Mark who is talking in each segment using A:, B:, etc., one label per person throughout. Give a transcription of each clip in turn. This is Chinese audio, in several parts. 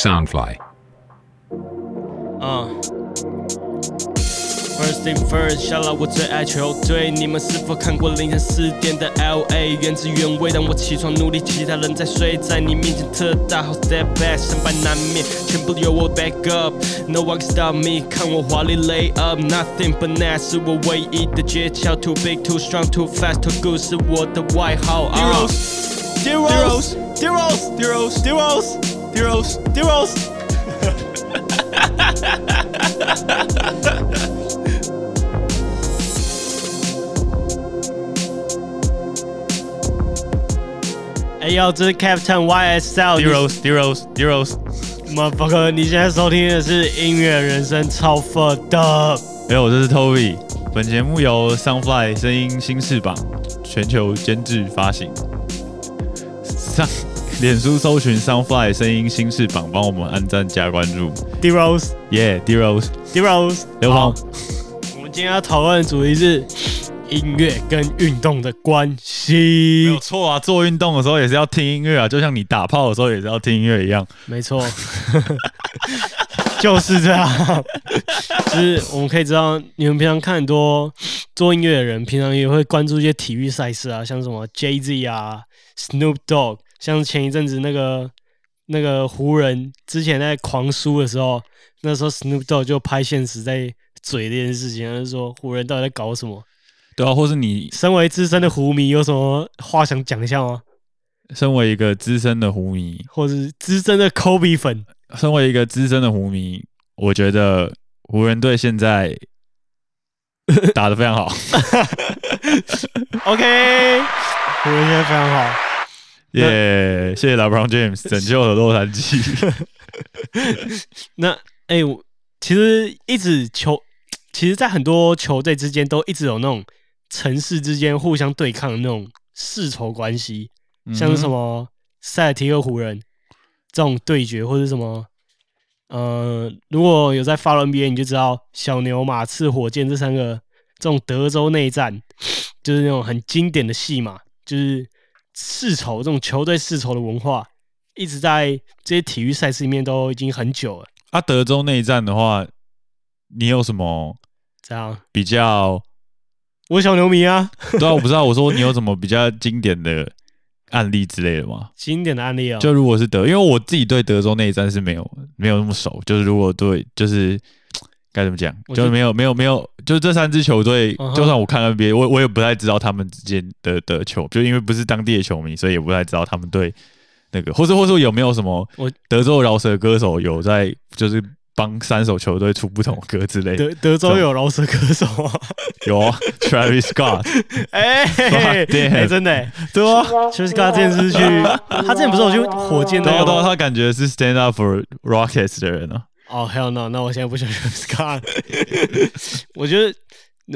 A: Soundfly.
B: 嗯。First thing first，下了我最爱球队。你们是否看过凌晨四点的 LA？原汁原味，当我起床努力，其他人在睡，在你面前特大号 step back，胜败难免，全部由我 back up。No one can stop me，看我华丽 lay up，nothing but net 是我唯一的诀窍。Too big, too strong, too fast, too good 是我的外号。Deros, Deros, Deros, Deros, Deros, Deros, Deros。哎呦，这是 Captain YSL。
C: Deros，Deros，Deros。
B: 你现在收听的是音乐人生超 f 的。
C: 没有，我这是 Toby。本节目由 Sunfly 声音新翅膀全球监制发行。上脸书搜寻 Sunfly 声音新翅膀，帮我们按赞加关注。
B: Deros，Yeah，Deros，Deros。
C: 刘鹏，
B: 我们今天要讨论的主题是。音乐跟运动的关系
C: 没有错啊，做运动的时候也是要听音乐啊，就像你打炮的时候也是要听音乐一样。
B: 没错，就是这样。就是我们可以知道，你们平常看很多做音乐的人，平常也会关注一些体育赛事啊，像什么 Jay Z 啊、Snoop Dogg，像前一阵子那个那个湖人之前在狂输的时候，那时候 Snoop Dogg 就拍现实在嘴这件事情，他就说湖人到底在搞什么。
C: 对啊，或是你
B: 身为资深的湖迷，有什么话想讲一下吗？
C: 身为一个资深的湖迷，
B: 或是资深的 Kobe 粉，
C: 身为一个资深的湖迷，我觉得湖人队现在 打的非常好。
B: OK，湖人现在非常好。
C: 耶，谢谢 LeBron James 拯救了洛杉矶。
B: 那哎，我其实一直球，其实，在很多球队之间都一直有那种。城市之间互相对抗的那种世仇关系，像是什么塞尔提克湖人这种对决，或者什么，呃，如果有在发 NBA，你就知道小牛、马刺、火箭这三个这种德州内战，就是那种很经典的戏码，就是世仇这种球队世仇的文化，一直在这些体育赛事里面都已经很久了。
C: 啊，德州内战的话，你有什么
B: 这样
C: 比较？
B: 我小牛迷啊，
C: 对啊，我不知道。我说你有什么比较经典的案例之类的吗？
B: 经典的案例啊，
C: 就如果是德，因为我自己对德州内战是没有没有那么熟。就是如果对，就是该怎么讲，就是没有没有没有，就是这三支球队，就算我看 NBA，我我也不太知道他们之间的的球，就因为不是当地的球迷，所以也不太知道他们对那个，或者或者有没有什么我德州饶舌歌手有在就是。帮三首球队出不同歌之类。
B: 德德州有饶舌歌手啊，
C: 有啊，Travis Scott，
B: 哎，对，真的，
C: 对啊
B: ，Travis Scott 之前是去，他之前不是有去火箭的，
C: 对他感觉是 Stand Up for Rockets 的人呢。
B: 哦，Hell no，那我现在不喜欢 Travis Scott。我觉得，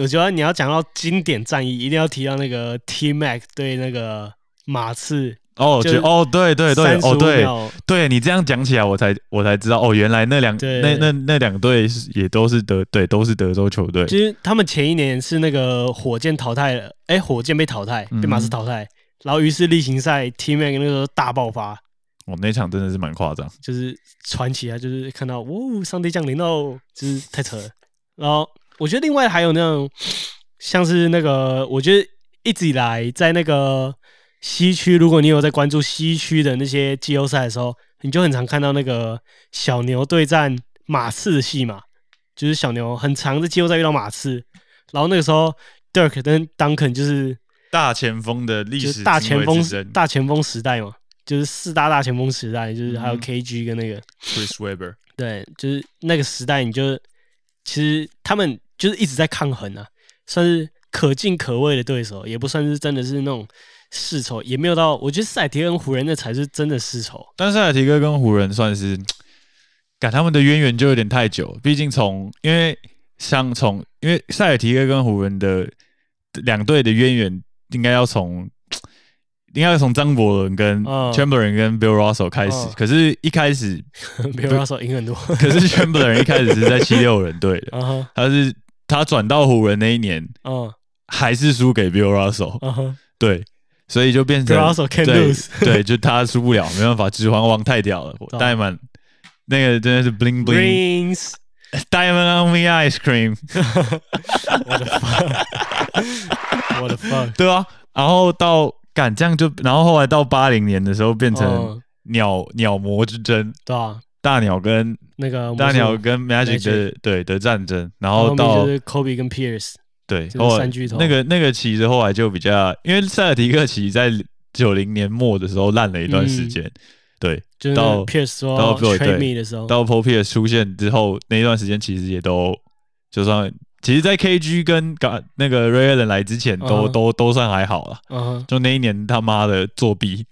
B: 我觉得你要讲到经典战役，一定要提到那个 T Mac 对那个马刺。
C: 哦，就哦，对对对，哦对，对你这样讲起来，我才我才知道，哦，原来那两那那那两队是也都是德对，都是德州球队。
B: 其实他们前一年是那个火箭淘汰了，哎，火箭被淘汰，被马刺淘汰，然后于是例行赛 T Mac 那个时候大爆发。
C: 哦，那场真的是蛮夸张，
B: 就是传奇啊，就是看到哦，上帝降临哦，就是太扯了。然后我觉得另外还有那种像是那个，我觉得一直以来在那个。西区，如果你有在关注西区的那些季后赛的时候，你就很常看到那个小牛对战马刺的戏嘛，就是小牛很长的季后赛遇到马刺，然后那个时候 Dirk 跟 Duncan 就是
C: 大前锋的历史
B: 大前锋大前锋时代嘛，就是四大大前锋时代，就是还有 KG 跟那个
C: Chris Webber，
B: 对，就是那个时代，你就其实他们就是一直在抗衡啊，算是可敬可畏的对手，也不算是真的是那种。世仇也没有到，我觉得塞尔提跟湖人那才是真的世仇。
C: 但塞尔提哥跟湖人算是，感他们的渊源就有点太久。毕竟从因为像从因为塞尔提哥跟湖人的两队的渊源，应该要从应该要从张伯伦跟 Chamberlain 跟 Bill Russell 开始。可是，一开始
B: Bill Russell 赢很多。
C: 可是 Chamberlain 一开始是在七六人队的，他是他转到湖人那一年，嗯，还是输给 Bill Russell。对。所以就变成对对，就他输不了，没办法，指环王太屌了，戴满那个真的是 bling bling diamond on me ice cream，
B: 我的 fuck，我的 fuck，
C: 对啊，然后到干这样就，然后后来到八零年的时候变成
B: 嗯
C: 鸟鸟魔之争，
B: 对啊，
C: 大鸟跟
B: 那个
C: 大鸟跟
B: Magic
C: 的对的战争，然
B: 然后
C: 后到
B: 就是 Kobe 跟 Pierce，
C: 对
B: 就是三巨头。
C: 那个那个其实后来就比较，因为塞尔提克其实在九零年末的时候烂了一段时间，对，
B: 就是
C: 到
B: Pierce 说
C: 到
B: 要 Floyd，trade
C: 对。
B: me 的时候，
C: 到 Paul Pierce 出现之后那一段时间其实也都就算，其实，在 KG 跟嘎那个 Ray Allen 来之前都、
B: 嗯
C: 都都算还好啦。
B: 嗯哼，
C: 就那一年他妈的作弊，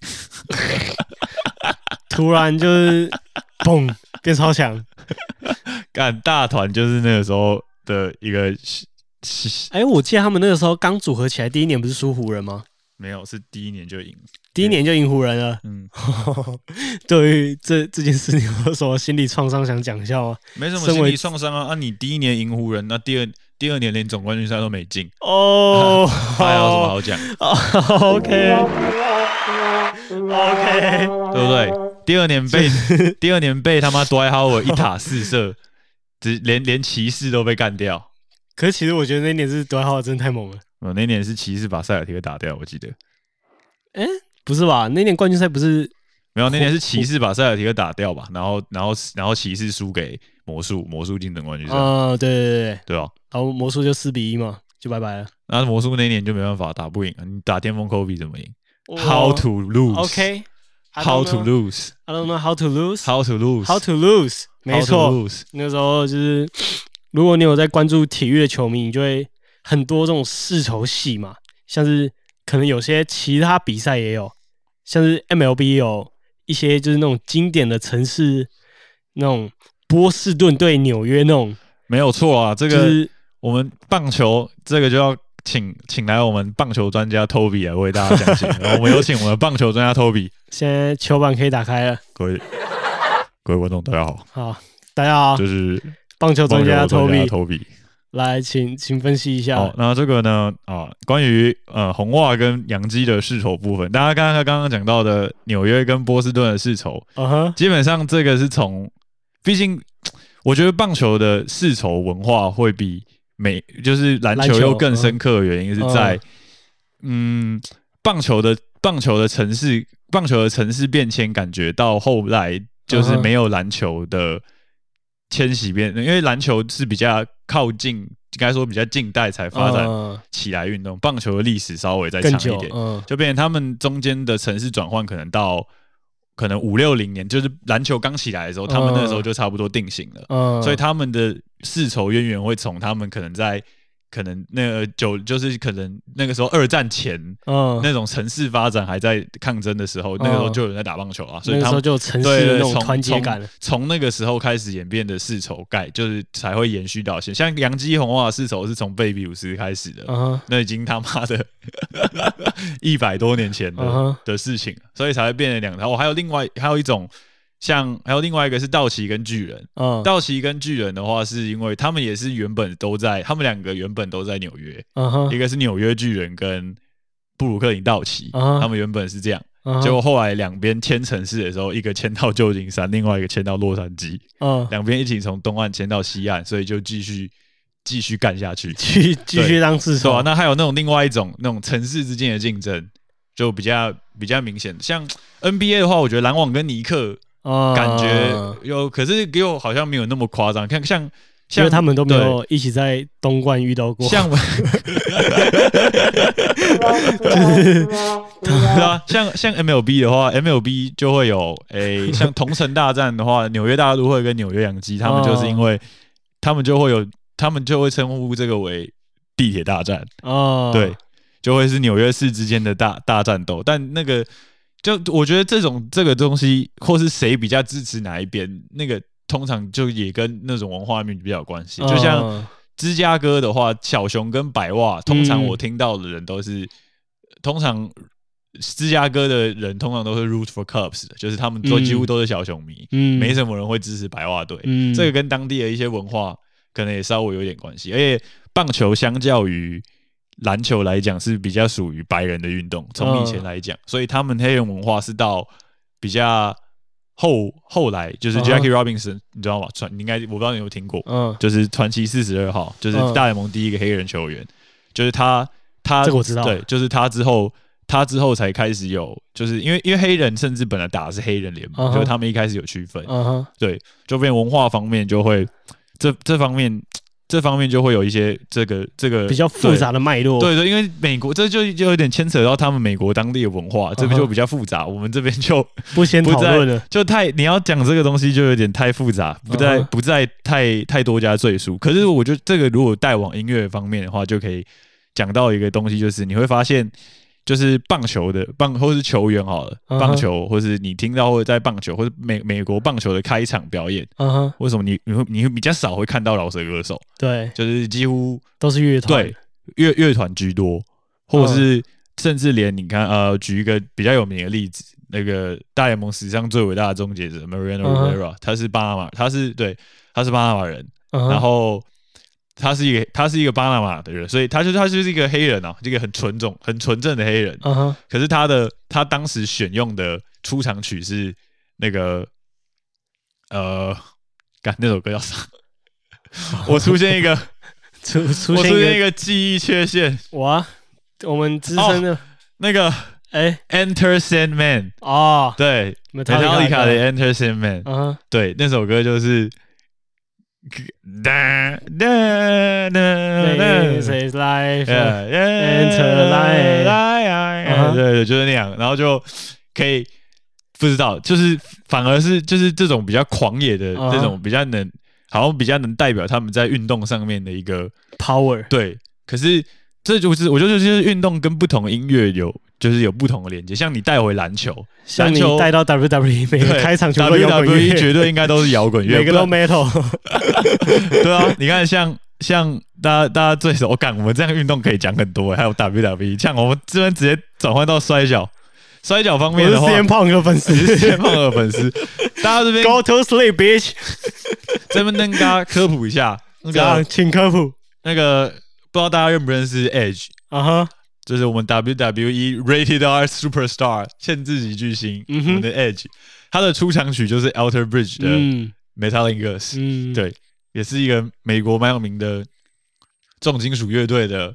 B: 突然就是嘣变超强。
C: 干大团就是那个时候的一个
B: 哎，我记得他们那个时候刚组合起来，第一年不是输湖人吗？
C: 没有是第一年就赢，
B: 第一年就赢湖人了。
C: 嗯，
B: 对于这这件事，你有什么心理创伤想讲一下吗？
C: 没什么心理创伤啊。啊，你第一年赢湖人，那第二第二年连总冠军赛都没进，
B: 哦，
C: 还有什么好讲
B: ？？OK OK，
C: 对不对？第二年被 第二年被他妈 Dwight Howard 一塔四射，只连连骑士都被干掉。
B: 可是其实我觉得那年是德浩真的太猛了。
C: 呃，那年是骑士把塞尔提克打掉，我记得哎
B: 不是吧？那年冠军赛不是
C: 没有，那年是骑士把塞尔提克打掉吧？然后然后然后骑士输给魔术，魔术进总冠军赛，
B: 啊、对对对对，
C: 对啊。
B: 然后魔术就四比一嘛，就拜拜了。
C: 那魔术那年就没办法打不赢啊！你打巅峰 Kobe 怎么赢
B: 哦
C: ？How to lose?
B: OK。
C: How to lose?
B: I don't know how to lose.
C: How to lose?
B: How to lose. 没错?那时候就是，如果你有在关注体育的球迷，你就会很多这种世仇戏嘛，像是可能有些其他比赛也有，像是 MLB 也有一些就是那种经典的城市，那种波士顿对纽约那种，
C: 没有错啊！这个
B: 就是
C: 我们棒球这个就要请请来我们棒球专家 Toby 来为大家讲解。我们有请我们的棒球专家 Toby，
B: 现在球板可以打开了。
C: 各位各位观众大家好，
B: 好，大家好，
C: 就是
B: 棒球专家 Toby。来，请请分析一下。
C: 好，那这个呢啊，关于呃红袜跟洋基的世仇部分，大家刚刚刚刚讲到的纽约跟波士顿的世仇，
B: 嗯哼，
C: 基本上这个是从，毕竟 我觉得棒球的世仇文化会比美就是篮
B: 篮球
C: 球又更深刻的原因是在，嗯，棒球的棒球的城市棒球的城市变迁，感觉到后来就是没有篮球的迁徙变，因为篮球是比较靠近，应该说比较近代才发展
B: 嗯。
C: 起来运动，棒球的历史稍微再长一点，，
B: 嗯。
C: 就变成他们中间的城市转换可能到可能五六零年，就是篮球刚起来的时候，他们那时候就差不多定型了，
B: 嗯，
C: 所以他们的世仇渊源会从他们可能在可能那个九就是可能那个时候二战前。
B: 嗯，
C: 那种城市发展还在抗争的时候，那个时候就有人在打棒球啊，所以他们
B: 就有城市
C: 对对
B: 的那种
C: 从
B: 团结感了。
C: 从那个时候开始演变的世仇盖，就是才会延续到现在。像杨基红袜世仇是从贝比鲁斯开始的，
B: 嗯，
C: 那已经他妈的 一百多年前的、
B: 嗯
C: 的事情，所以才会变成两条。我还有另外还有一种，像还有另外一个是道奇跟巨人。
B: 嗯
C: 道奇跟巨人的话，是因为他们也是原本都在，他们两个原本都在纽约，
B: 嗯哼
C: 一个是纽约巨人跟布鲁克林道奇，
B: 嗯哼
C: 他们原本是这样。
B: 嗯，
C: 结果后来两边迁城市的时候，一个迁到旧金山，另外一个迁到洛杉矶，
B: 嗯，
C: 两边一起从东岸迁到西岸，所以就继续继续干下去。
B: 继继续当自
C: 是吧、
B: 首。
C: 那还有那种另外一种那种城市之间的竞争，就比较比较明显。像 NBA 的话，我觉得篮网跟尼克
B: 嗯
C: 感觉有，可是又好像没有那么夸张。看像
B: 因
C: 像
B: 为他们都没有一起在东莞遇到过。
C: 像 对啊，像像 MLB 的话，MLB 就会有诶、像同城大战的话，纽约大都会跟纽约洋基，他们就是因为他们就会有，他们就会称呼这个为地铁大战。
B: 哦，
C: 对，就会是纽约市之间的大大战斗。但那个，就我觉得这种这个东西，或是谁比较支持哪一边，那个通常就也跟那种文化面比较有关系。就像
B: 嗯
C: 芝加哥的话，小熊跟白袜，通常
B: 嗯
C: 我听到的人都是，通常芝加哥的人通常都是 root for Cubs 的，就是他们都
B: 嗯
C: 几乎都是小熊迷，
B: 嗯。
C: 没什么人会支持白袜队。
B: 嗯。
C: 这个跟当地的一些文化可能也稍微有点关系，而且棒球相较于篮球来讲是比较属于白人的运动，从以前来讲，所以他们黑人文化是到比较后后来就是 Jackie Robinson，你知道吗？传你应该我不知道你有听过，嗯，就是传奇四十二号，就是大联盟第一个黑人球员，就是他他
B: 这个我知道，
C: 对，就是他之后他之后才开始有，就是因为因为黑人甚至本来打的是黑人联盟，就是他们一开始有区分，嗯哼，对，就变文化方面就会这这方面。这方面就会有一些这个这个
B: 比较复杂的脉络，
C: 对对，因为美国这就就有点牵扯到他们美国当地的文化，这边就比较复杂。我们这边就
B: 不先讨论了，
C: 就太你要讲这个东西就有点太复杂，不再不再太太多加赘述。可是我觉得这个如果带往音乐方面的话，就可以讲到一个东西，就是你会发现。就是棒球的棒，或是球员好了，棒球，或是你听到或者在棒球，或者美美国棒球的开场表演，为什么你你会你会比较少会看到饶舌歌手？
B: 对，
C: 就是几乎
B: 都是乐团，
C: 对，乐乐团居多，或者是甚至连你看，呃，举一个比较有名的例子，那个大联盟史上最伟大的终结者 Mariano Rivera，他是巴拿马，他是对，他是巴拿马人，然后。他是一个，他是一个巴拿马的人，所以他就他就是一个黑人啊，这个很纯种、很纯正的黑人。嗯哼。可是他的他当时选用的出场曲是那个，呃，干那首歌叫啥？我出现一个
B: 出出
C: 现一个记忆缺陷。
B: 哇，我们资深的
C: 那个哎，Enter Sandman 哦，对，
B: 美
C: 塔里卡的 Enter Sandman。嗯，对，那首歌就是。哒哒哒哒
B: ，Says life,
C: enter life，对对，就是那样，然后就可以不知道，就是反而是就是这种比较狂野的这种比较能，好像比较能代表他们在运动上面的一个
B: power。
C: 对，可是这就是我觉得就是运动跟不同音乐有。就是有不同的连接，像你带回篮球，
B: 像你带到 WWE 每个开场球
C: ，WWE 绝对应该都是摇滚乐，
B: 每个都 Metal。
C: 对啊，你看像像大家大家最熟感，我们这样运动可以讲很多，还有 WWE，像我们这边直接转换到摔跤，摔跤方面的话，
B: 先胖的粉丝，
C: 先胖的粉丝，大家这边
B: Go to sleep, bitch。
C: 这边跟大家科普一下，那个
B: 请科普，
C: 那个不知道大家认不认识 Edge 啊哈。就是我们 WWE Rated R Superstar 限制级巨星，我们的 Edge，他的出场曲就是 Alter Bridge 的 Metallica，对，也是一个美国蛮有名的重金属乐队的，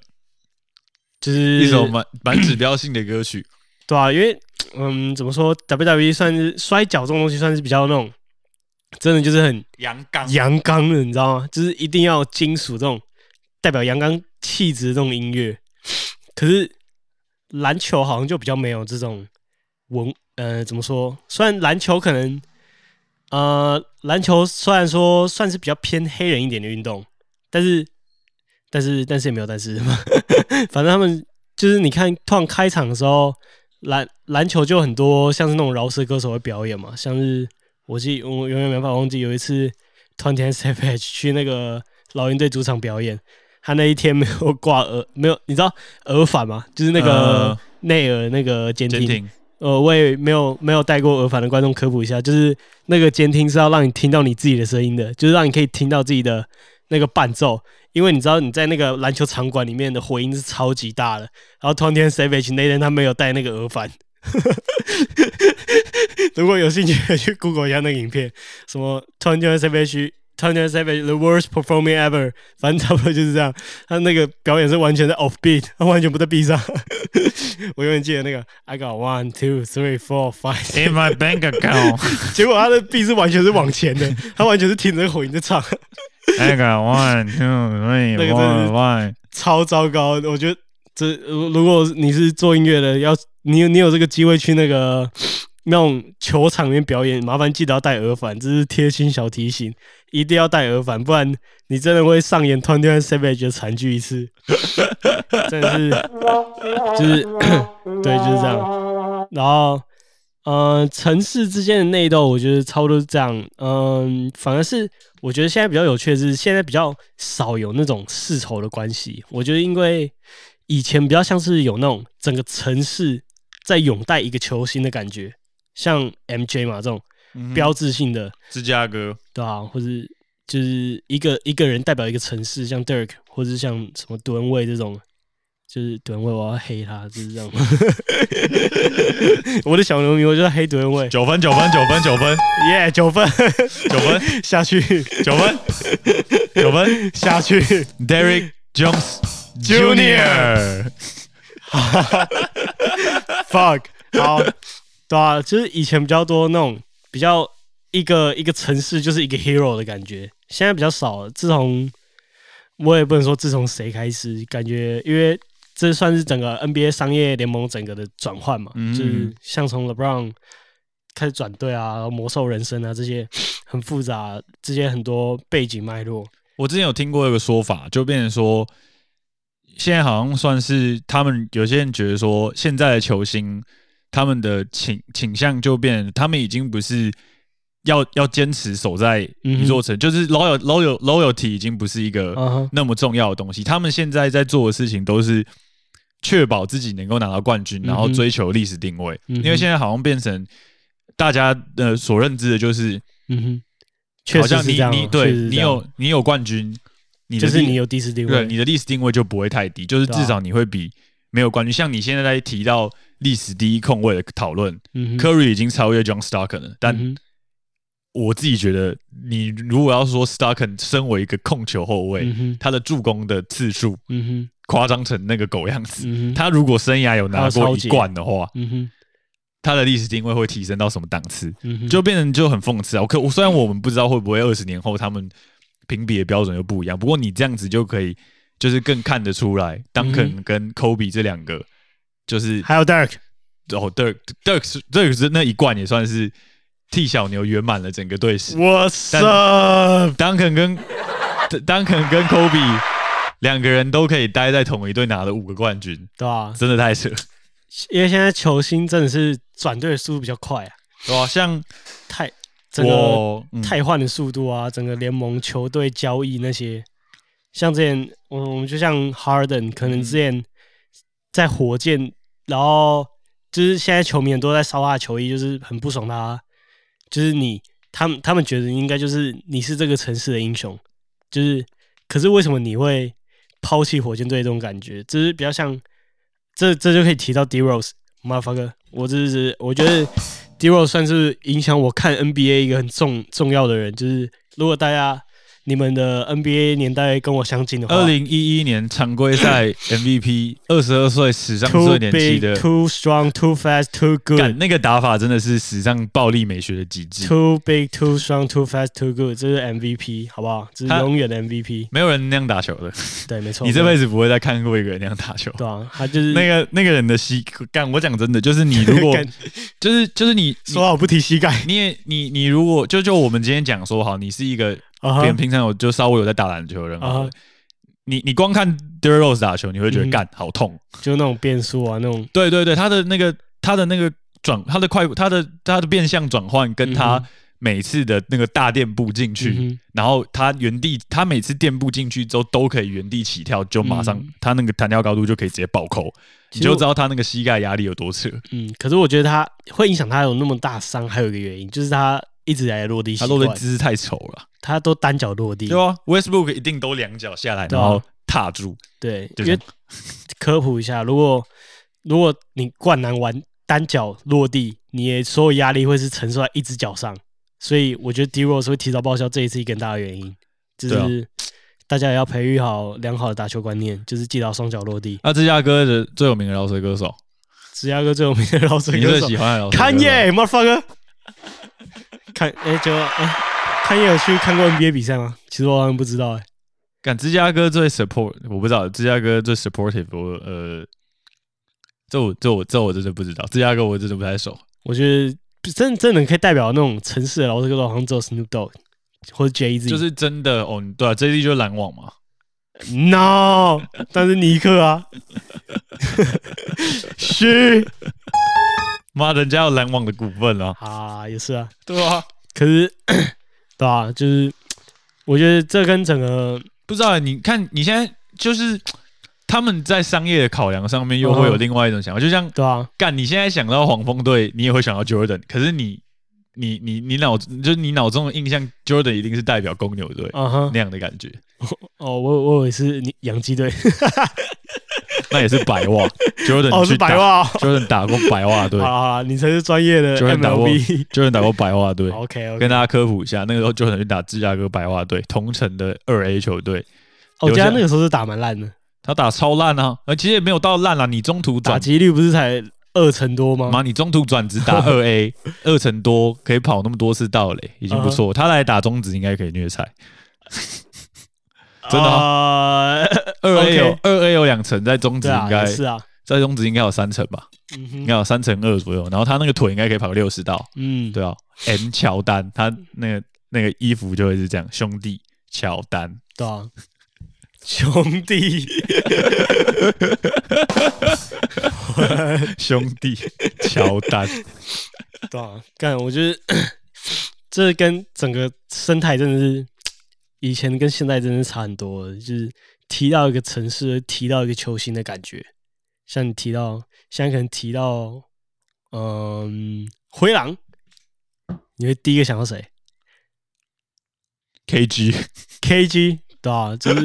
B: 就是
C: 一首蛮蛮指标性的歌曲，
B: 对啊，因为嗯，怎么说 WWE 算是摔跤这种东西，算是比较那种真的就是很
C: 阳刚。
B: 阳刚的，你知道吗？就是一定要金属这种代表阳刚气质的这种音乐。可是篮球好像就比较没有这种文，呃，怎么说？虽然篮球可能，呃，篮球虽然说算是比较偏黑人一点的运动，但是，但是，但是也没有但是，反正他们就是你看，突然开场的时候，篮篮球就很多像是那种饶舌歌手会表演嘛，像是我记我永远没法忘记有一次，Twenty Savage 去那个老鹰队主场表演。他那一天没有挂耳，没有，你知道耳返吗？就是那个内耳那个监听。呃，我也没有没有戴过耳返的观众科普一下，就是那个监听是要让你听到你自己的声音的，就是让你可以听到自己的那个伴奏。因为你知道你在那个篮球场馆里面的回音是超级大的。然后 Twenty Savage 那天他没有戴那个耳返。如果有兴趣去 Google 一下那个影片，什么 Twenty Savage。Twenty Seven the worst performing ever，反正差不多就是这样。他那个表演是完全在 off beat，他完全不在 beat 上。我永远记得那个 I got one two three four five
C: in my bank account，
B: 结果他的 beat 是完全是往前的，他完全是听着口音在唱。
C: I got one two three four five，
B: 超糟糕。我觉得这如果你是做音乐的，要你有你有这个机会去那个。那种球场里面表演，麻烦记得要戴耳返，这是贴心小提醒，一定要戴耳返，不然你真的会上演 Twenty One Savage 的惨剧一次，真的是，就是 对，就是这样。然后，呃，城市之间的内斗，我觉得差不多是这样。嗯，反而是我觉得现在比较有趣的是，现在比较少有那种世仇的关系。我觉得，因为以前比较像是有那种整个城市在拥戴一个球星的感觉。像 MJ 嘛这种标志性的。
C: 芝加哥，
B: 对啊，或者就是一个一个人代表一个城市，像 Dirk，或者是像什么杜恩卫这种就是吨位，我要黑他，就是这样。我的小牛迷，我就要黑吨位。
C: 九分，九分，九分，九分，
B: 耶，九分，
C: 九分。
B: 下去，
C: 九分，九分。
B: 下去。
C: Derek Jones Junior。
B: Fuck，好，对啊，就是以前比较多那种比较一个一个城市就是一个 hero 的感觉，现在比较少了。自从我也不能说自从谁开始，感觉因为这算是整个 NBA 商业联盟整个的转换嘛，
C: 嗯
B: 就是像从 LeBron 开始转队啊，然后魔兽人生啊这些很复杂，这些很多背景脉络。
C: 我之前有听过一个说法，就变成说，现在好像算是他们有些人觉得说，现在的球星他们的倾倾向就变，他们已经不是要要坚持守在一座城，就是 loyal loyal loyalty 已经不是一个那么重要的东西。他们现在在做的事情都是确保自己能够拿到冠军，然后追求历史定位。
B: 嗯
C: 因为现在好像变成大家呃所认知的就是，
B: 嗯哼，确
C: 好像你你对你有你有冠军，你的
B: 就是你有历史定位，
C: 对你的历史定位就不会太低，就是至少你会比没有冠军。像你现在在提到历史第一控卫的讨论。
B: 嗯哼
C: ，，Curry 已经超越 John Stockton 了，但
B: 嗯
C: 我自己觉得，你如果要说 Stockton 身为一个控球后卫，
B: 嗯，
C: 他的助攻的次数夸张成那个狗样子，
B: 嗯，
C: 他如果生涯有拿过一冠的话，他的历史定位会提升到什么档次？
B: 嗯，
C: 就变成就很讽刺啊！我可我虽然我们不知道会不会二十年后他们评比的标准又不一样，不过你这样子就可以就是更看得出来，Duncan 跟 Kobe 这两个就是
B: 还有 Dirk，
C: 哦，Dirk Dirk 是 Dirk 是那一冠也算是替小牛圆满了整个队史。
B: What's
C: up？Duncan 跟 Duncan 跟 Kobe 两个人都可以待在同一队拿了五个冠军，
B: 对啊？
C: 真的太扯，
B: 因为现在球星真的是转队的速度比较快啊，
C: 对啊？像
B: 太整个
C: 我嗯
B: 汰换的速度啊，整个联盟球队交易那些，像之前我我们就像 Harden，可能之前在火箭，然后就是现在球迷很多在烧他的球衣，就是很不爽他，就是你他们他们觉得应该就是你是这个城市的英雄，就是可是为什么你会抛弃火箭队这种感觉？就是比较像这这就可以提到 D Rose，马发哥，我这是我觉得 D Rose 算是影响我看 NBA 一个很重重要的人，就是如果大家你们的 NBA 年代跟我相近的话，
C: 二零一一年常规赛 MVP，二十二岁史上
B: Too
C: 最年轻
B: big,
C: 的
B: ，too strong, too fast, too
C: 干
B: good.
C: 那个打法真的是史上暴力美学的极致。
B: Too big, too strong, too fast, too good，这是 MVP，好不好？这是
C: 他
B: 永远的 MVP。
C: 没有人那样打球的，
B: 对，没错。
C: 你这辈子不会再看过一个人那样打球。
B: 对啊，他就是
C: 那个那个人的膝干，我讲真的，就是你如果
B: 干
C: 就是就是你你
B: 说好不提膝盖
C: 你也你你如果就就我们今天讲说好，你是一个
B: 啊哈
C: 平平常我就稍微有在打篮球的人好了
B: 啊哈
C: 你你光看 d e r Rose 打球，你会觉得
B: 嗯
C: 干好痛。
B: 就那种变速啊，那种。
C: 对对对，他的那个他的那个转他的快他的他的变相转换跟他每次的那个大垫步进去，
B: 嗯
C: 然后他原地他每次垫步进去之后都可以原地起跳，就马上、
B: 嗯。
C: 他那个弹跳高度就可以直接爆扣，你就知道他那个膝盖压力有多扯。
B: 嗯，可是我觉得他会影响他有那么大伤，还有一个原因就是他一直以来落地
C: 他，落地姿势太丑了，
B: 他都单脚落地，
C: 对啊，Westbrook 一定都两脚下来，然后踏住，
B: 对，
C: 就
B: 因为科普一下，如果如果你灌篮完单脚落地，你的所有压力会是承受在一只脚上，所以我觉得 D Rose 会提早报销，这也是一个很大的原因，就是大家也要培育好良好的打球观念，就是记得要双脚落地。
C: 那芝加哥的最有名的饶舌歌手，
B: 芝加哥最有名的饶舌歌手。
C: 你最喜欢的饶
B: 看耶，motherfucker，看哎、就哎，看耶有去看过 NBA 比赛吗？其实我好像不知道哎、
C: 干芝加哥最 support，我不知道芝加哥最 supportive，我呃，这我这我这我真的不知道，芝加哥我真的不太熟。
B: 我觉得真真的可以代表那种城市的饶舌歌手，好像只有 Snoop Dogg 或者 Jay Z，
C: 就是真的哦，对啊，Jay Z 就是篮网嘛
B: ，No，但是尼克啊，是
C: 妈，人家有篮网的股份啊，
B: 啊，也是啊。
C: 对啊，
B: 可是，对啊，就是我觉得这跟整个
C: 不知道你看你现在就是他们在商业的考量上面又会有
B: 嗯
C: 另外一种想法，就像
B: 对啊，
C: 干你现在想到黄蜂队，你也会想到 Jordan，可是你你你你脑就是你脑中的印象，Jordan 一定是代表公牛队
B: 嗯哼，
C: 那样的感觉。
B: 哦，我我以为是你洋基队，
C: 那也是白袜，Jordan
B: 哦是白袜
C: ，Jordan 打过白袜队
B: 啊，你才是专业的 MLB，Jordan
C: 打过白袜队。
B: OK，
C: 跟大家科普一下，那个时候 Jordan 去打芝加哥白袜队，同城的二 A 球队。
B: 我记得那个时候是打蛮烂的，
C: 他打超烂啊，而其实也没有到烂啦，你中途
B: 打击率不是才二成多吗？
C: 妈，你中途转职打二 A，二成多可以跑那么多次道嘞，已经不错。他来打中职应该可以虐菜。真的啊，二 A 有二 A 有两层，在中职应该，
B: 是啊，
C: 在中职应该有三层吧，应该有三层二左右。然后他那个腿应该可以跑六十道，嗯，对啊，M 乔丹，他那个那个衣服就会是这样，兄弟乔丹，
B: 对啊，兄弟，
C: 兄弟乔丹，
B: 对啊，干，我觉得 这跟整个生态真的是。以前跟现在真的差很多，就是提到一个城市，提到一个球星的感觉。像你提到，现在可能提到，嗯，灰狼，你会第一个想到谁
C: ？KG，KG，
B: 对啊，就是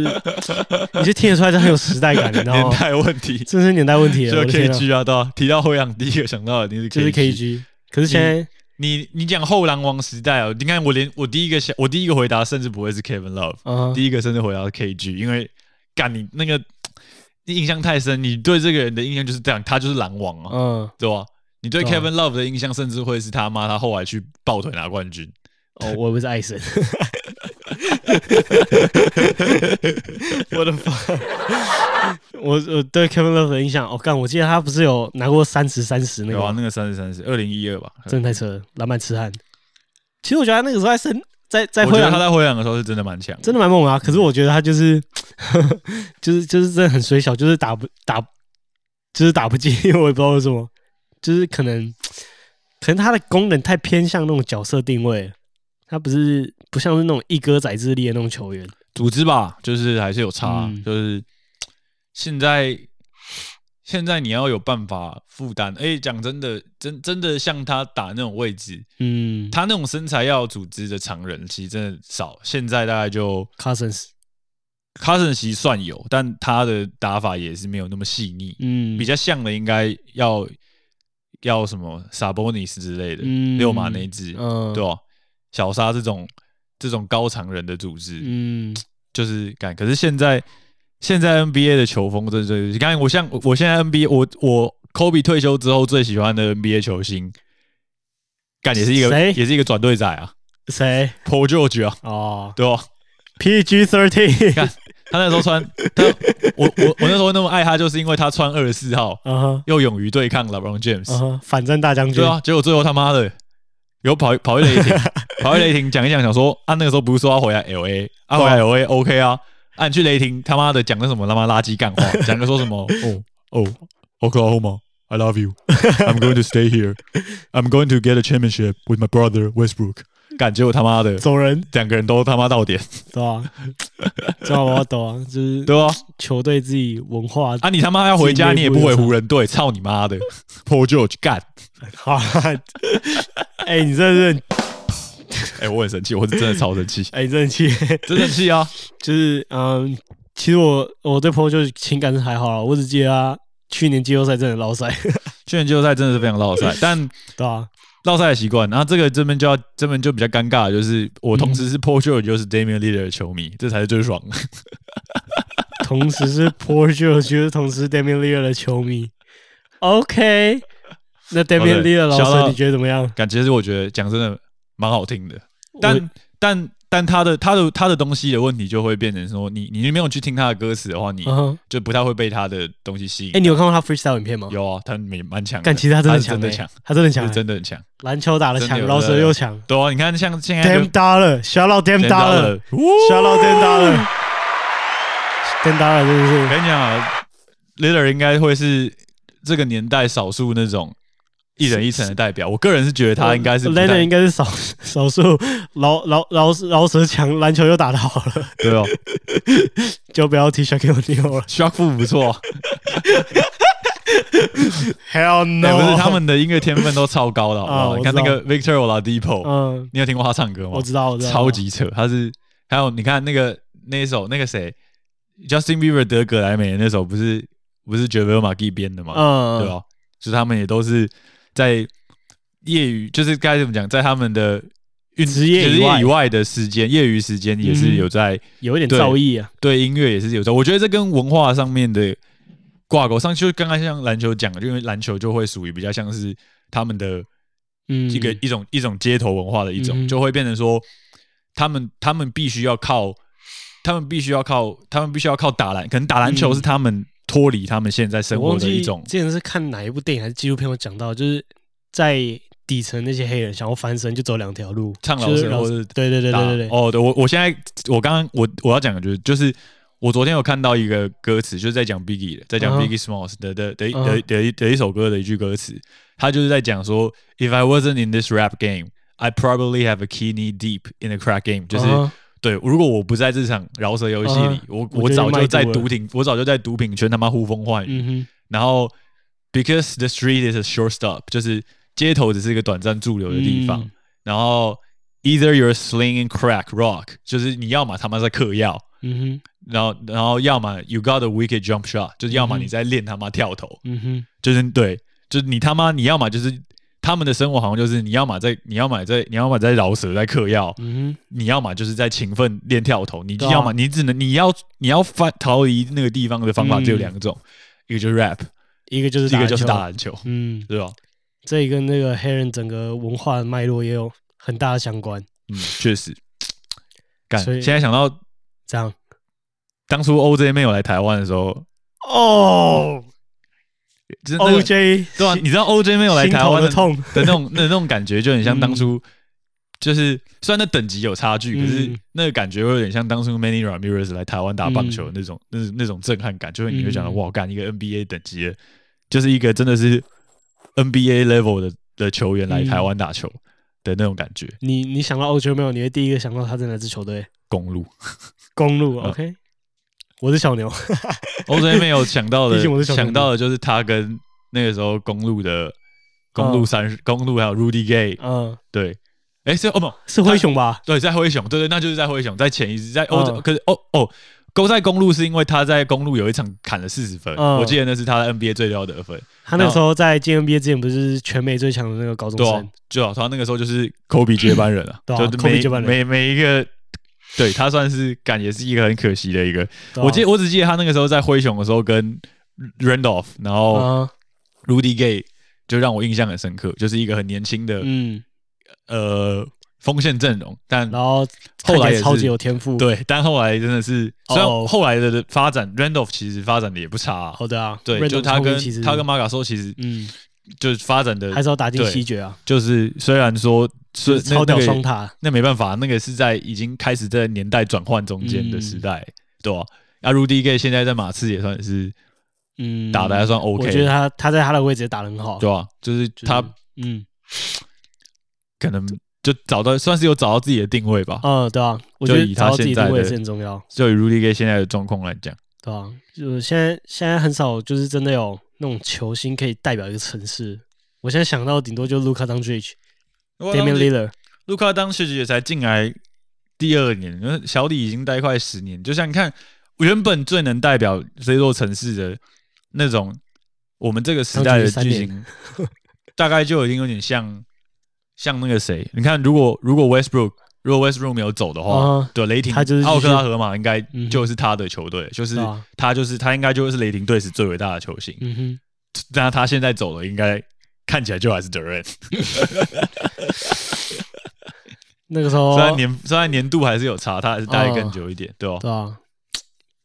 B: 你就听得出来，这很有时代感，你知道
C: 吗？年代问题，
B: 这是年代问题。
C: 就 KG 啊，对啊，提到灰狼，第一个想到的
B: 就是 KG，可是现在。
C: 你你讲后狼王时代哦，你看我连我第一个想我第一个回答甚至不会是 Kevin Love，第一个甚至回答是 KG，因为干你那个印象太深，你对这个人的印象就是这样，他就是狼王啊，嗯，对吧？你对 Kevin Love 的印象甚至会是他妈他后来去抱腿拿冠军，
B: 哦，我不是爱神，我的妈！我我对 Kevin Love 的印象，我干，我记得他不是有拿过三十三十那个，
C: 那个三十三十，二零一二吧，
B: 真的太扯了，篮板痴汉。其实我觉得他那个时候在生在在
C: 他在灰狼的时候是真的蛮强，
B: 真的蛮猛啊。可是我觉得他就是就是就是真的很水小，就是打不打就是打不进，我也不知道为什么，就是可能可能他的功能太偏向那种角色定位，他不是不像是那种一哥宰之力的那种球员，
C: 组织吧，就是还是有差，就是。现在，现在你要有办法负担。哎，讲真的，真真的像他打那种位置，嗯，他那种身材要组织的常人，其实真的少。现在大概就
B: Cousins，Cousins
C: 其实算有，但他的打法也是没有那么细腻。嗯，比较像的应该要要什么 Sabonis 之类的，嗯六马那一只，对吧？小沙这种这种高常人的组织，嗯，就是感。可是现在。现在 NBA 的球风，这这，你看我像我现在 NBA，我我 Kobe 退休之后最喜欢的 NBA 球星，干也是一个也是一个转队仔啊，
B: 谁
C: ？Paul George 啊，哦，对吧
B: ？PG Thirteen，
C: 看他那时候穿他，我我我那时候那么爱他，就是因为他穿二十四号，又勇于对抗 LeBron James，
B: 反正大将军，
C: 对啊，结果最后他妈的有跑跑去雷霆，跑去雷霆讲一讲，想说啊那个时候不是说要回来 LA，啊回来 LA OK 啊。啊，你去雷霆，他妈的讲个什么他妈垃圾干话？讲个说什么？哦 哦，Oklahoma，I love you，I'm going to stay here，I'm going to get a championship with my brother Westbrook。感觉我他妈的
B: 走人，
C: 两个人都他妈到点，
B: 对吧？知道我懂啊，就是
C: 对啊，
B: 球队自己文化
C: 啊，你他妈要回家，你也不回湖人队，操你妈的，Paul George 干，
B: 好，哎，你这是。
C: 哎，我很生气，我是真的超生气。
B: 哎，真的气，
C: 真的气啊！
B: 就是嗯，其实我我对 PO 就是情感是还好啦，我只记得他去年季后赛真的捞赛，
C: 去年季后赛真的是非常捞赛，但
B: 对啊，
C: 捞赛的习惯。然后这个这边就要这边就比较尴尬，就是我同时是 PO 球，就是 Damian l e a d e r 的球迷，这才是最爽的。
B: 同时是 PO 球，就是同时 Damian l e a d e r 的球迷。OK，那 Damian l e a d e r 老师你觉得怎么样？
C: 感觉是我觉得讲真的。蛮好听的，但但但他的他的他的东西的问题就会变成说，你你没有去听他的歌词的话，你就不太会被他的东西吸引。
B: 哎，你有看过他 freestyle 影片吗？
C: 有啊，他蛮蛮强。
B: 但其实他真的强，他真的强，
C: 真的很强。
B: 篮球打的强，饶舌又强。
C: 对啊，你看像现在
B: Damn Dollar，shout out Damn Dollar，shout out Damn Dollar，Damn Dollar，真的是。
C: 我跟你讲啊，Leader 应该会是这个年代少数那种。一人一城的代表，我个人是觉得他应该是
B: l e n n 应该是少少数饶饶饶饶舌强，篮球又打得好了。
C: 对哦，
B: 就不要提 Shaq 了
C: ，Shaq 不错。
B: Hell no！
C: 不是他们的音乐天分都超高的，你看那个 Victor Oladipo，嗯，你有听过他唱歌吗？
B: 我知道，我知道，
C: 超级扯。他是还有你看那个那一首那个谁，Justin Bieber 得格莱美的那首，不是不是 j a v e l m a g 编的吗，嗯，对吧？就是他们也都是在业余，就是该怎么讲，在他们的
B: 职业
C: 以外的时间，业余时间也是有在
B: 有一点造诣啊。
C: 对音乐也是有在，我觉得这跟文化上面的挂钩上，就刚刚像篮球讲的，因为篮球就会属于比较像是他们的嗯一个一种一种街头文化的一种，就会变成说他们他们必须要靠。他们必须要靠，他们必须要靠打篮，可能打篮球是他们脱离他们现在生活的一种。
B: 之前是看哪一部电影还是纪录片，我讲到，就是在底层那些黑人想要翻身，就走两条路，
C: 唱老师或是
B: 对对对对对对。
C: 哦，对我我现在我刚刚我我要讲的就是就是我昨天有看到一个歌词，就是在讲 Biggie 的，在讲 Biggie Smalls 的的的的的的一首歌的一句歌词，他就是在讲说，If I wasn't in this rap game, I probably have a knee deep in the crack game，就是。对，如果我不在这场饶舌游戏里，我我早就在毒品，我早就在毒品圈他妈呼风唤雨。然后，because the street is a short stop，就是街头只是一个短暂驻留的地方。然后，either you're slinging crack rock，就是你要么他妈在嗑药，嗯哼。然后，然后要么 you got a wicked jump shot，就是要么你在练他妈跳投，嗯哼。就是对，就是你他妈你要么就是。他们的生活好像就是你要么在你要么在你要么在饶舌在嗑药，嗯你要么就是在勤奋练跳投，你要么你只能你要你要翻逃离那个地方的方法只有两种，一个就是 rap，
B: 一个就是
C: 一个就是打篮球，嗯，对吧？
B: 这跟那个黑人整个文化的脉络也有很大的相关，
C: 嗯，确实。干，现在想到
B: 这样，
C: 当初 OJ 没有来台湾的时候，
B: 哦。O J
C: 对啊？你知道 O J 没有来台湾的痛的那种那那种感觉，就很像当初，就是虽然那等级有差距，可是那个感觉会有点像当初 Many Ramirez 来台湾打棒球那种那那种震撼感，就是你会讲到哇，干一个 N B A 等级的，就是一个真的是 N B A level 的的球员来台湾打球的那种感觉。
B: 你你想到 O J 没有？你会第一个想到他在哪支球队？
C: 公路，
B: 公路，OK。我是小牛，
C: 我昨天没有想到的，想到的就是他跟那个时候公路的公路三公路还有 Rudy Gay，嗯，对，哎是哦不，
B: 是灰熊吧？
C: 对，在灰熊，对对，那就是在灰熊，在前一次在欧洲，可是哦哦，勾在公路是因为他在公路有一场砍了四十分，我记得那是他的 NBA 最高得分。
B: 他那时候在进 NBA 之前不是全美最强的那个高中生，
C: 就他那个时候就是科比接班人啊，就每每每一个。对他算是感也是一个很可惜的一个。我记我只记得他那个时候在灰熊的时候跟 Randolph，然后 Rudy Gay 就让我印象很深刻，就是一个很年轻的，嗯，呃，锋线阵容。但
B: 然后后来超级有天赋，
C: 对，但后来真的是，虽然后来的发展，Randolph 其实发展的也不差。
B: 好的啊，
C: 对，就他跟他跟马卡说，其实嗯，就是发展的
B: 还是要打进西决啊。
C: 就是虽然说。
B: 是超掉双塔，
C: 那没办法，那个是在已经开始在年代转换中间的时代，对吧？阿 Rudy Gay 现在在马刺也算是，嗯，打的还算 OK。
B: 我觉得他他在他的位置也打的很好，
C: 对吧？就是他，嗯，可能就找到算是有找到自己的定位吧。
B: 嗯，对啊，我觉得以他现在的是很重要。
C: 就以 Rudy Gay 现在的状况来讲，
B: 对啊，就是现在现在很少就是真的有那种球星可以代表一个城市。我现在想到顶多就 Luka Doncic。Damian Lillard，
C: 卢卡当时也才进来第二年，小李已经待快十年。就像你看，原本最能代表这座城市的那种，我们这个时代的巨星，大概就已经有点像像那个谁。你看，如果如果 Westbrook 如果 Westbrook 没有走的话，对雷霆，奥克拉荷马应该就是他的球队，就是他就是他应该就是雷霆队是最伟大的球星。嗯哼，那他现在走了，应该。看起来就还是 Durant，
B: 那个时候
C: 虽然年虽然年度还是有差，他还是待更久一点，对吧？
B: 对啊。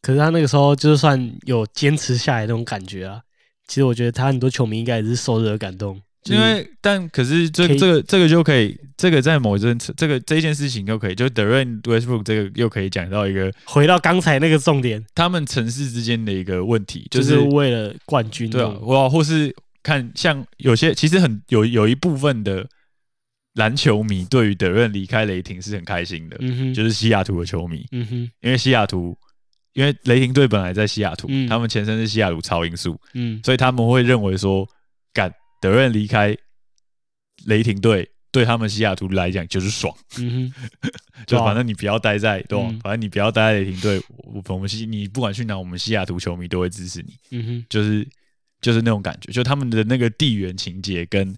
B: 可是他那个时候就算有坚持下来那种感觉啊，其实我觉得他很多球迷应该也是受这个感动。
C: 因为但可是这这个这个就可以，这个在某一阵这个这一件事情又可以，就 Durant Westbrook 这个又可以讲到一个
B: 回到刚才那个重点，
C: 他们城市之间的一个问题，
B: 就是为了冠军，
C: 对啊，哇或是。看，像有些其实很有有一部分的篮球迷对于德润离开雷霆是很开心的，嗯哼，就是西雅图的球迷，嗯哼，因为西雅图，因为雷霆队本来在西雅图，他们前身是西雅图超音速，嗯，所以他们会认为说，敢德润离开雷霆队对他们西雅图来讲就是爽，
B: 嗯哼，
C: 就反正你不要待在对吧？
B: 嗯。
C: 反正你不要待在雷霆队，我我们西你不管去哪，我们西雅图球迷都会支持你，
B: 嗯哼，
C: 就是就是那种感觉，就他们的那个地缘情节跟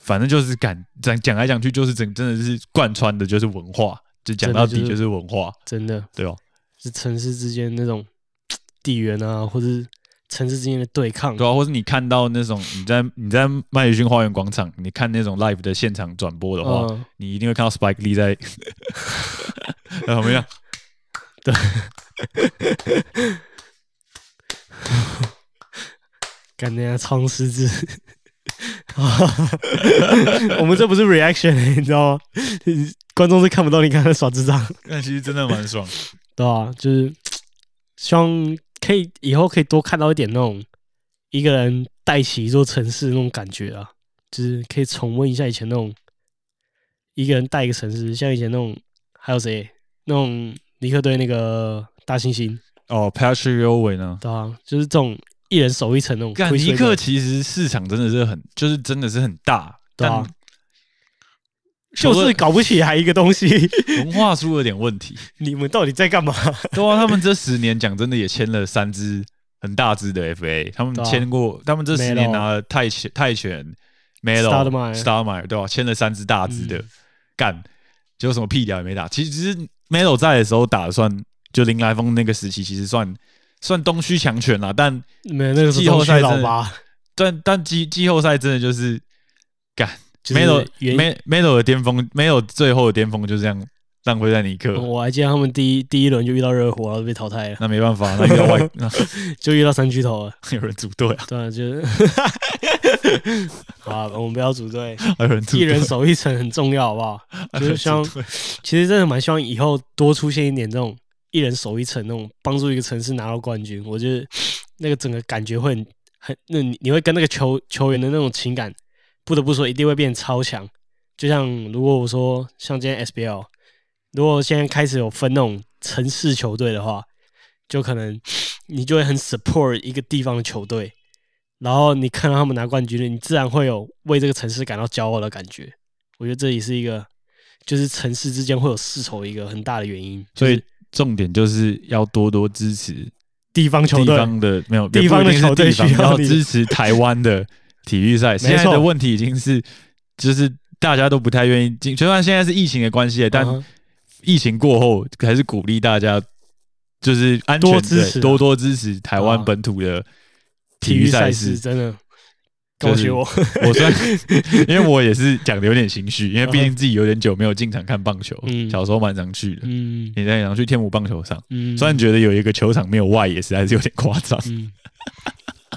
C: 反正就是感讲讲来讲去就是整真的是贯穿的就是文化，就讲到底
B: 就是
C: 文化，
B: 真的
C: 对吧？
B: 是城市之间那种 地缘啊，或者是城市之间的对抗。
C: 对啊，或是你看到那种你在你在麦迪逊花园广场，你看那种 live 的现场转播的话，
B: 嗯，
C: 你一定会看到 Spike Lee 在在旁边这样。
B: 干那样超狮子。我们这不是 reaction，、你知道吗？观众是看不到你刚才耍智障，
C: 但其实真的蛮爽。
B: 对啊、就是希望可以以后可以多看到一点那种一个人带起一座城市那种感觉啊，就是可以重温一下以前那种一个人带一个城市，像以前那种还有谁那种尼克队那个大猩猩，
C: 哦，Patrick Ewing 呢？
B: 对啊，就是这种一人守一层那种。
C: 干
B: Chris
C: 尼克其实市场真的是很，就是真的是很大，
B: 对 就是搞不起来一个东西，
C: 文化出了点问题。
B: 你们到底在干嘛？
C: 对啊，他们这十年讲真的也签了三支很大支的 FA，他们签过，他们这十年拿了泰拳、泰拳、Melo、Starmire，对吧、签了三支大支的，
B: 嗯
C: 干，结果什么屁屌也没打。其实 Melo 在的时候打得算，就林来峰那个时期，其实算算东区强权啦，但
B: 没有那个
C: 季后赛真的
B: 老八，
C: 但但季季后赛真的就是干
B: 就是
C: Melo
B: 原
C: Me- Melo 的巅峰，Melo 最后的巅峰就这样浪费在尼克。
B: 我还记得他们第一第一轮就遇到热火，然后被淘汰了，
C: 那没办法，那遇到外那
B: 就遇到三巨头了。
C: 有人组队啊，
B: 对啊，就是 好啊，我们不要组队，
C: 还有人组
B: 一人，守一城很重要，好不好？就是希望其实真的蛮希望以后多出现一点这种一人守一城那种帮助一个城市拿到冠军。我觉得 那个整个感觉会很很，那你你会跟那个球球员的那种情感，不得不说一定会变超强。就像如果我说像今天 SBL，如果现在开始有分那种城市球队的话，就可能 你就会很 support 一个地方的球队，然后你看到他们拿冠军了，你自然会有为这个城市感到骄傲的感觉。我觉得这也是一个，就是城市之间会有世仇一个很大的原因。
C: 所以重点就是要多多支持
B: 地方球队，
C: 地方的没有
B: 地方的球队
C: 地方
B: 需要
C: 要支持台湾的体育赛。现在的问题已经是就是大家都不太愿意进，就算现在是疫情的关系，但疫情过后还是鼓励大家就是安全
B: 多支持
C: 多多支持台湾
B: 啊
C: 本土的
B: 体育赛
C: 事。
B: 事真的。
C: 就是
B: 恭喜我。
C: 我虽然 因为我也是讲的有点心虚，因为毕竟自己有点久没有进场看棒球，
B: 嗯。
C: 小时候蛮常去的，
B: 嗯。
C: 也在常去天母棒球场。
B: 嗯，
C: 虽然觉得有一个球场没有外野，实在是有点夸张，
B: 嗯，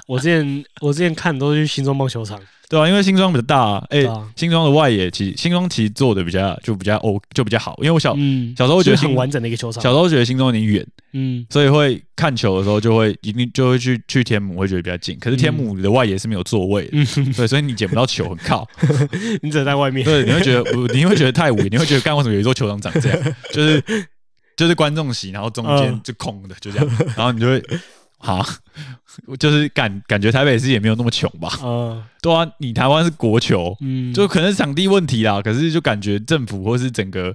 B: 我之前我之前看都是去新庄棒球场，
C: 对啊、因为新庄比较大、
B: 啊
C: 新庄的外野其实新庄其实做的比较就比较哦就比较好，因为我小、
B: 嗯，
C: 小时候觉得新
B: 很完整的一个球场。
C: 小，时候觉得新庄有点远，
B: 嗯。
C: 所以会看球的时候就会一定就会去去天母，会觉得比较近。可是天母的外野是没有座位的，
B: 嗯，
C: 对，所以你捡不到球，很靠。
B: 你只能在外面，
C: 对，你会觉得，你会觉得太无言，你会觉得干为什么有一座球场长这样？就是就是观众席，然后中间
B: 嗯。
C: 就空的，就这样，然后你就会哈，就是感感觉台北市也没有那么穷吧？
B: 嗯
C: 对啊，你台湾是国球，
B: 嗯，
C: 就可能是场地问题啦，可是就感觉政府或是整个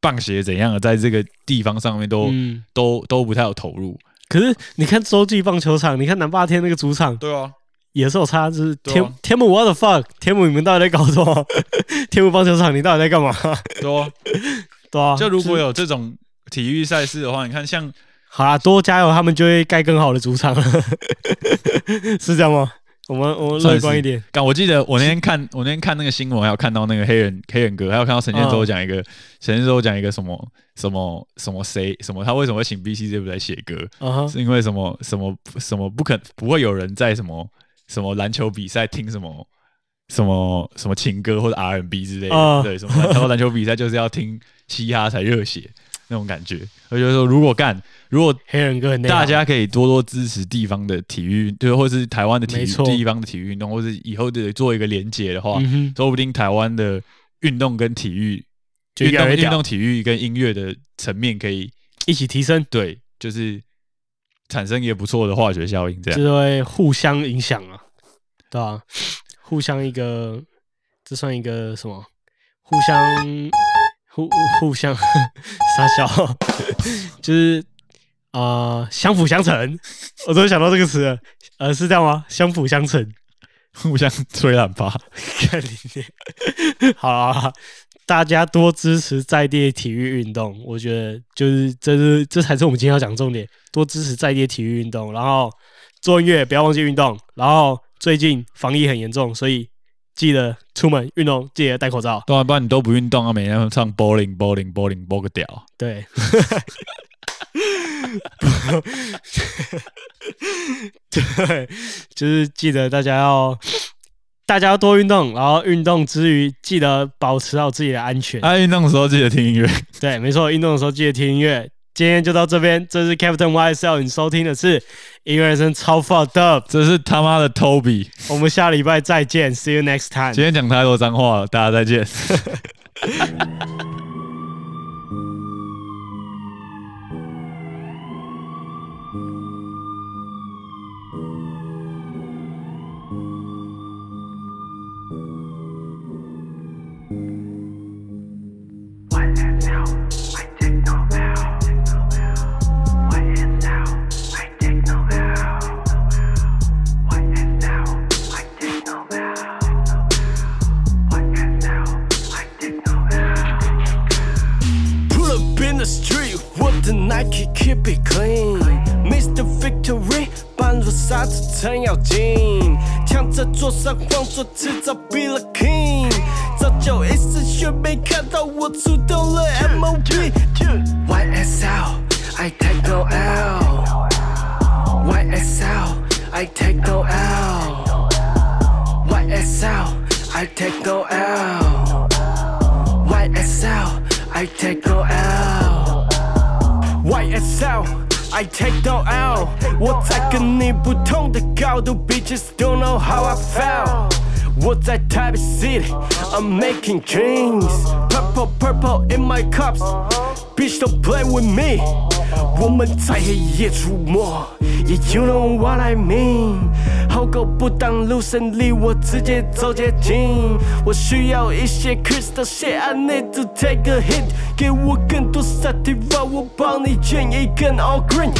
C: 棒协怎样的，在这个地方上面都、
B: 嗯，
C: 都都不太有投入。
B: 可是你看洲际棒球场，你看南霸天那个主场
C: 对啊，
B: 也是有差，就是
C: 对啊
B: 天天母 what the fuck，天母你们到底在搞什么？天母棒球场你到底在干嘛？
C: 对啊，
B: 对啊，
C: 就如果有这种体育赛事的话，你看像
B: 好啦，多加油，他们就会盖更好的主场了，是这样吗？我们我们乐观一点，
C: 刚我记得我那天看 我那天看那个新闻，还有看到那个黑人黑人哥，还有看到陈建州
B: 嗯
C: 讲一个、陈建州讲一个什么什么什么谁什么他为什么会请 BC 这部来写歌，是因为什么什么什么不肯不会有人在什么什么篮球比赛听什么什么什么情歌或者 R&B 之类的，
B: 啊。
C: 对什么然后篮球比赛就是要听嘻哈才热血那种感觉，我觉得说如果干如果
B: 黑人哥
C: 大家可以多多支持地方的体育，就或是台湾的体育地方的体育运动，或是以后的做一个连结的话，
B: 嗯，
C: 说不定台湾的运动跟体育、运
B: 就
C: 运动体育跟音乐的层面可以
B: 一起提升，
C: 对，就是产生一个不错的化学效应，这样。
B: 就是会互相影响啊，对吧、互相一个，这算一个什么？互相互互相 撒笑，就是啊相辅相成。我终于想到这个词了，呃，是这样吗？相辅相成，
D: 互相吹懒吧。
B: 看你，好啊，大家多支持在地体育运动。我觉得就是这是这才是我们今天要讲重点，多支持在地体育运动，然后做音乐不要忘记运动，然后最近防疫很严重，所以。记得出门运动，记得戴口罩。
D: 不然你都不运动啊，每天唱 bowling bowling bowling 播个屌。
B: 对，对，就是记得大家要，大家要多运动，然后运动之余记得保持好自己的安全。
D: 啊，运动的时候记得听音乐。
B: 对，没错，运动的时候记得听音乐。今天就到这边，这是 Captain YSL，你收听的是音乐人生超 fucked up，
D: 这是他妈的 Toby，
B: 我们下礼拜再见，See you next time。
D: 今天讲太多脏话了，大家再见。程咬金，抢着坐上皇座，迟早 be the king。早就一丝血没看到我出动了 MOB。YSL I take no L。YSL I take no L。YSL I take no L。YSL I take no L。 YSL。I take no L，我在跟你不同的高度，Bitches don't know how I felt。我在台北 City，I'm making dreams，purple purple in my cups，bitch don't play with me。 我们在黑夜出没，Yeah you know what I mean。好狗不挡路，胜利我直接走捷径。我需要一些 crystal shit，I need to take a hit。给我更多 sativa，我帮你卷一根 all green。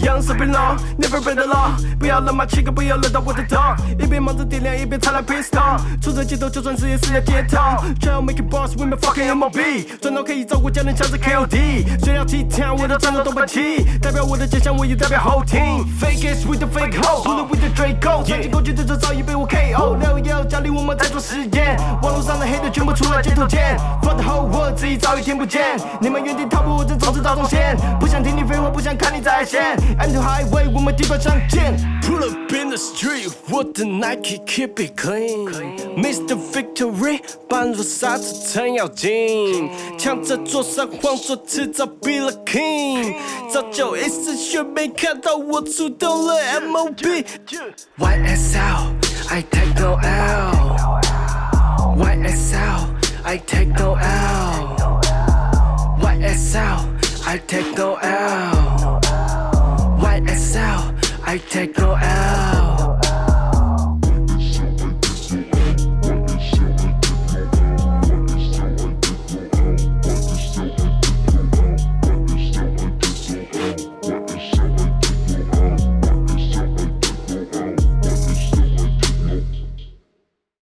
D: Young s u p e law，never break the law。不要让马七哥，不要惹到我的 dog。一边忙着点亮，一边擦亮 pistol。出这街头，就算是也是要街头。Try to make it boss with my fucking MOB。赚到可以照顾家人，像是 KOD。虽然其他我都战斗都不起，代表我的家乡，我也代表 whole team。Fake is with the fake hoe，pull it with the Draco。曾经过去的这早已被我 KO。六幺家里我们在做实验，网络上的黑的全部出来街头见。Fuck the whole world，自己早已听。不见，你们原地踏步，我正走着大中线。不想听你废话，不想看你在线。I'm the highway，我们地板相见。Pull up in the street，我的 Nike keep it clean。Mr Victory，半路刹车程咬金。抢着坐上皇座，迟早 be the king。早就一丝血没看到我出动了 MOB。YSL，I take no L。YSL，I take no L。YSL, I take no L. YSL, I take no L.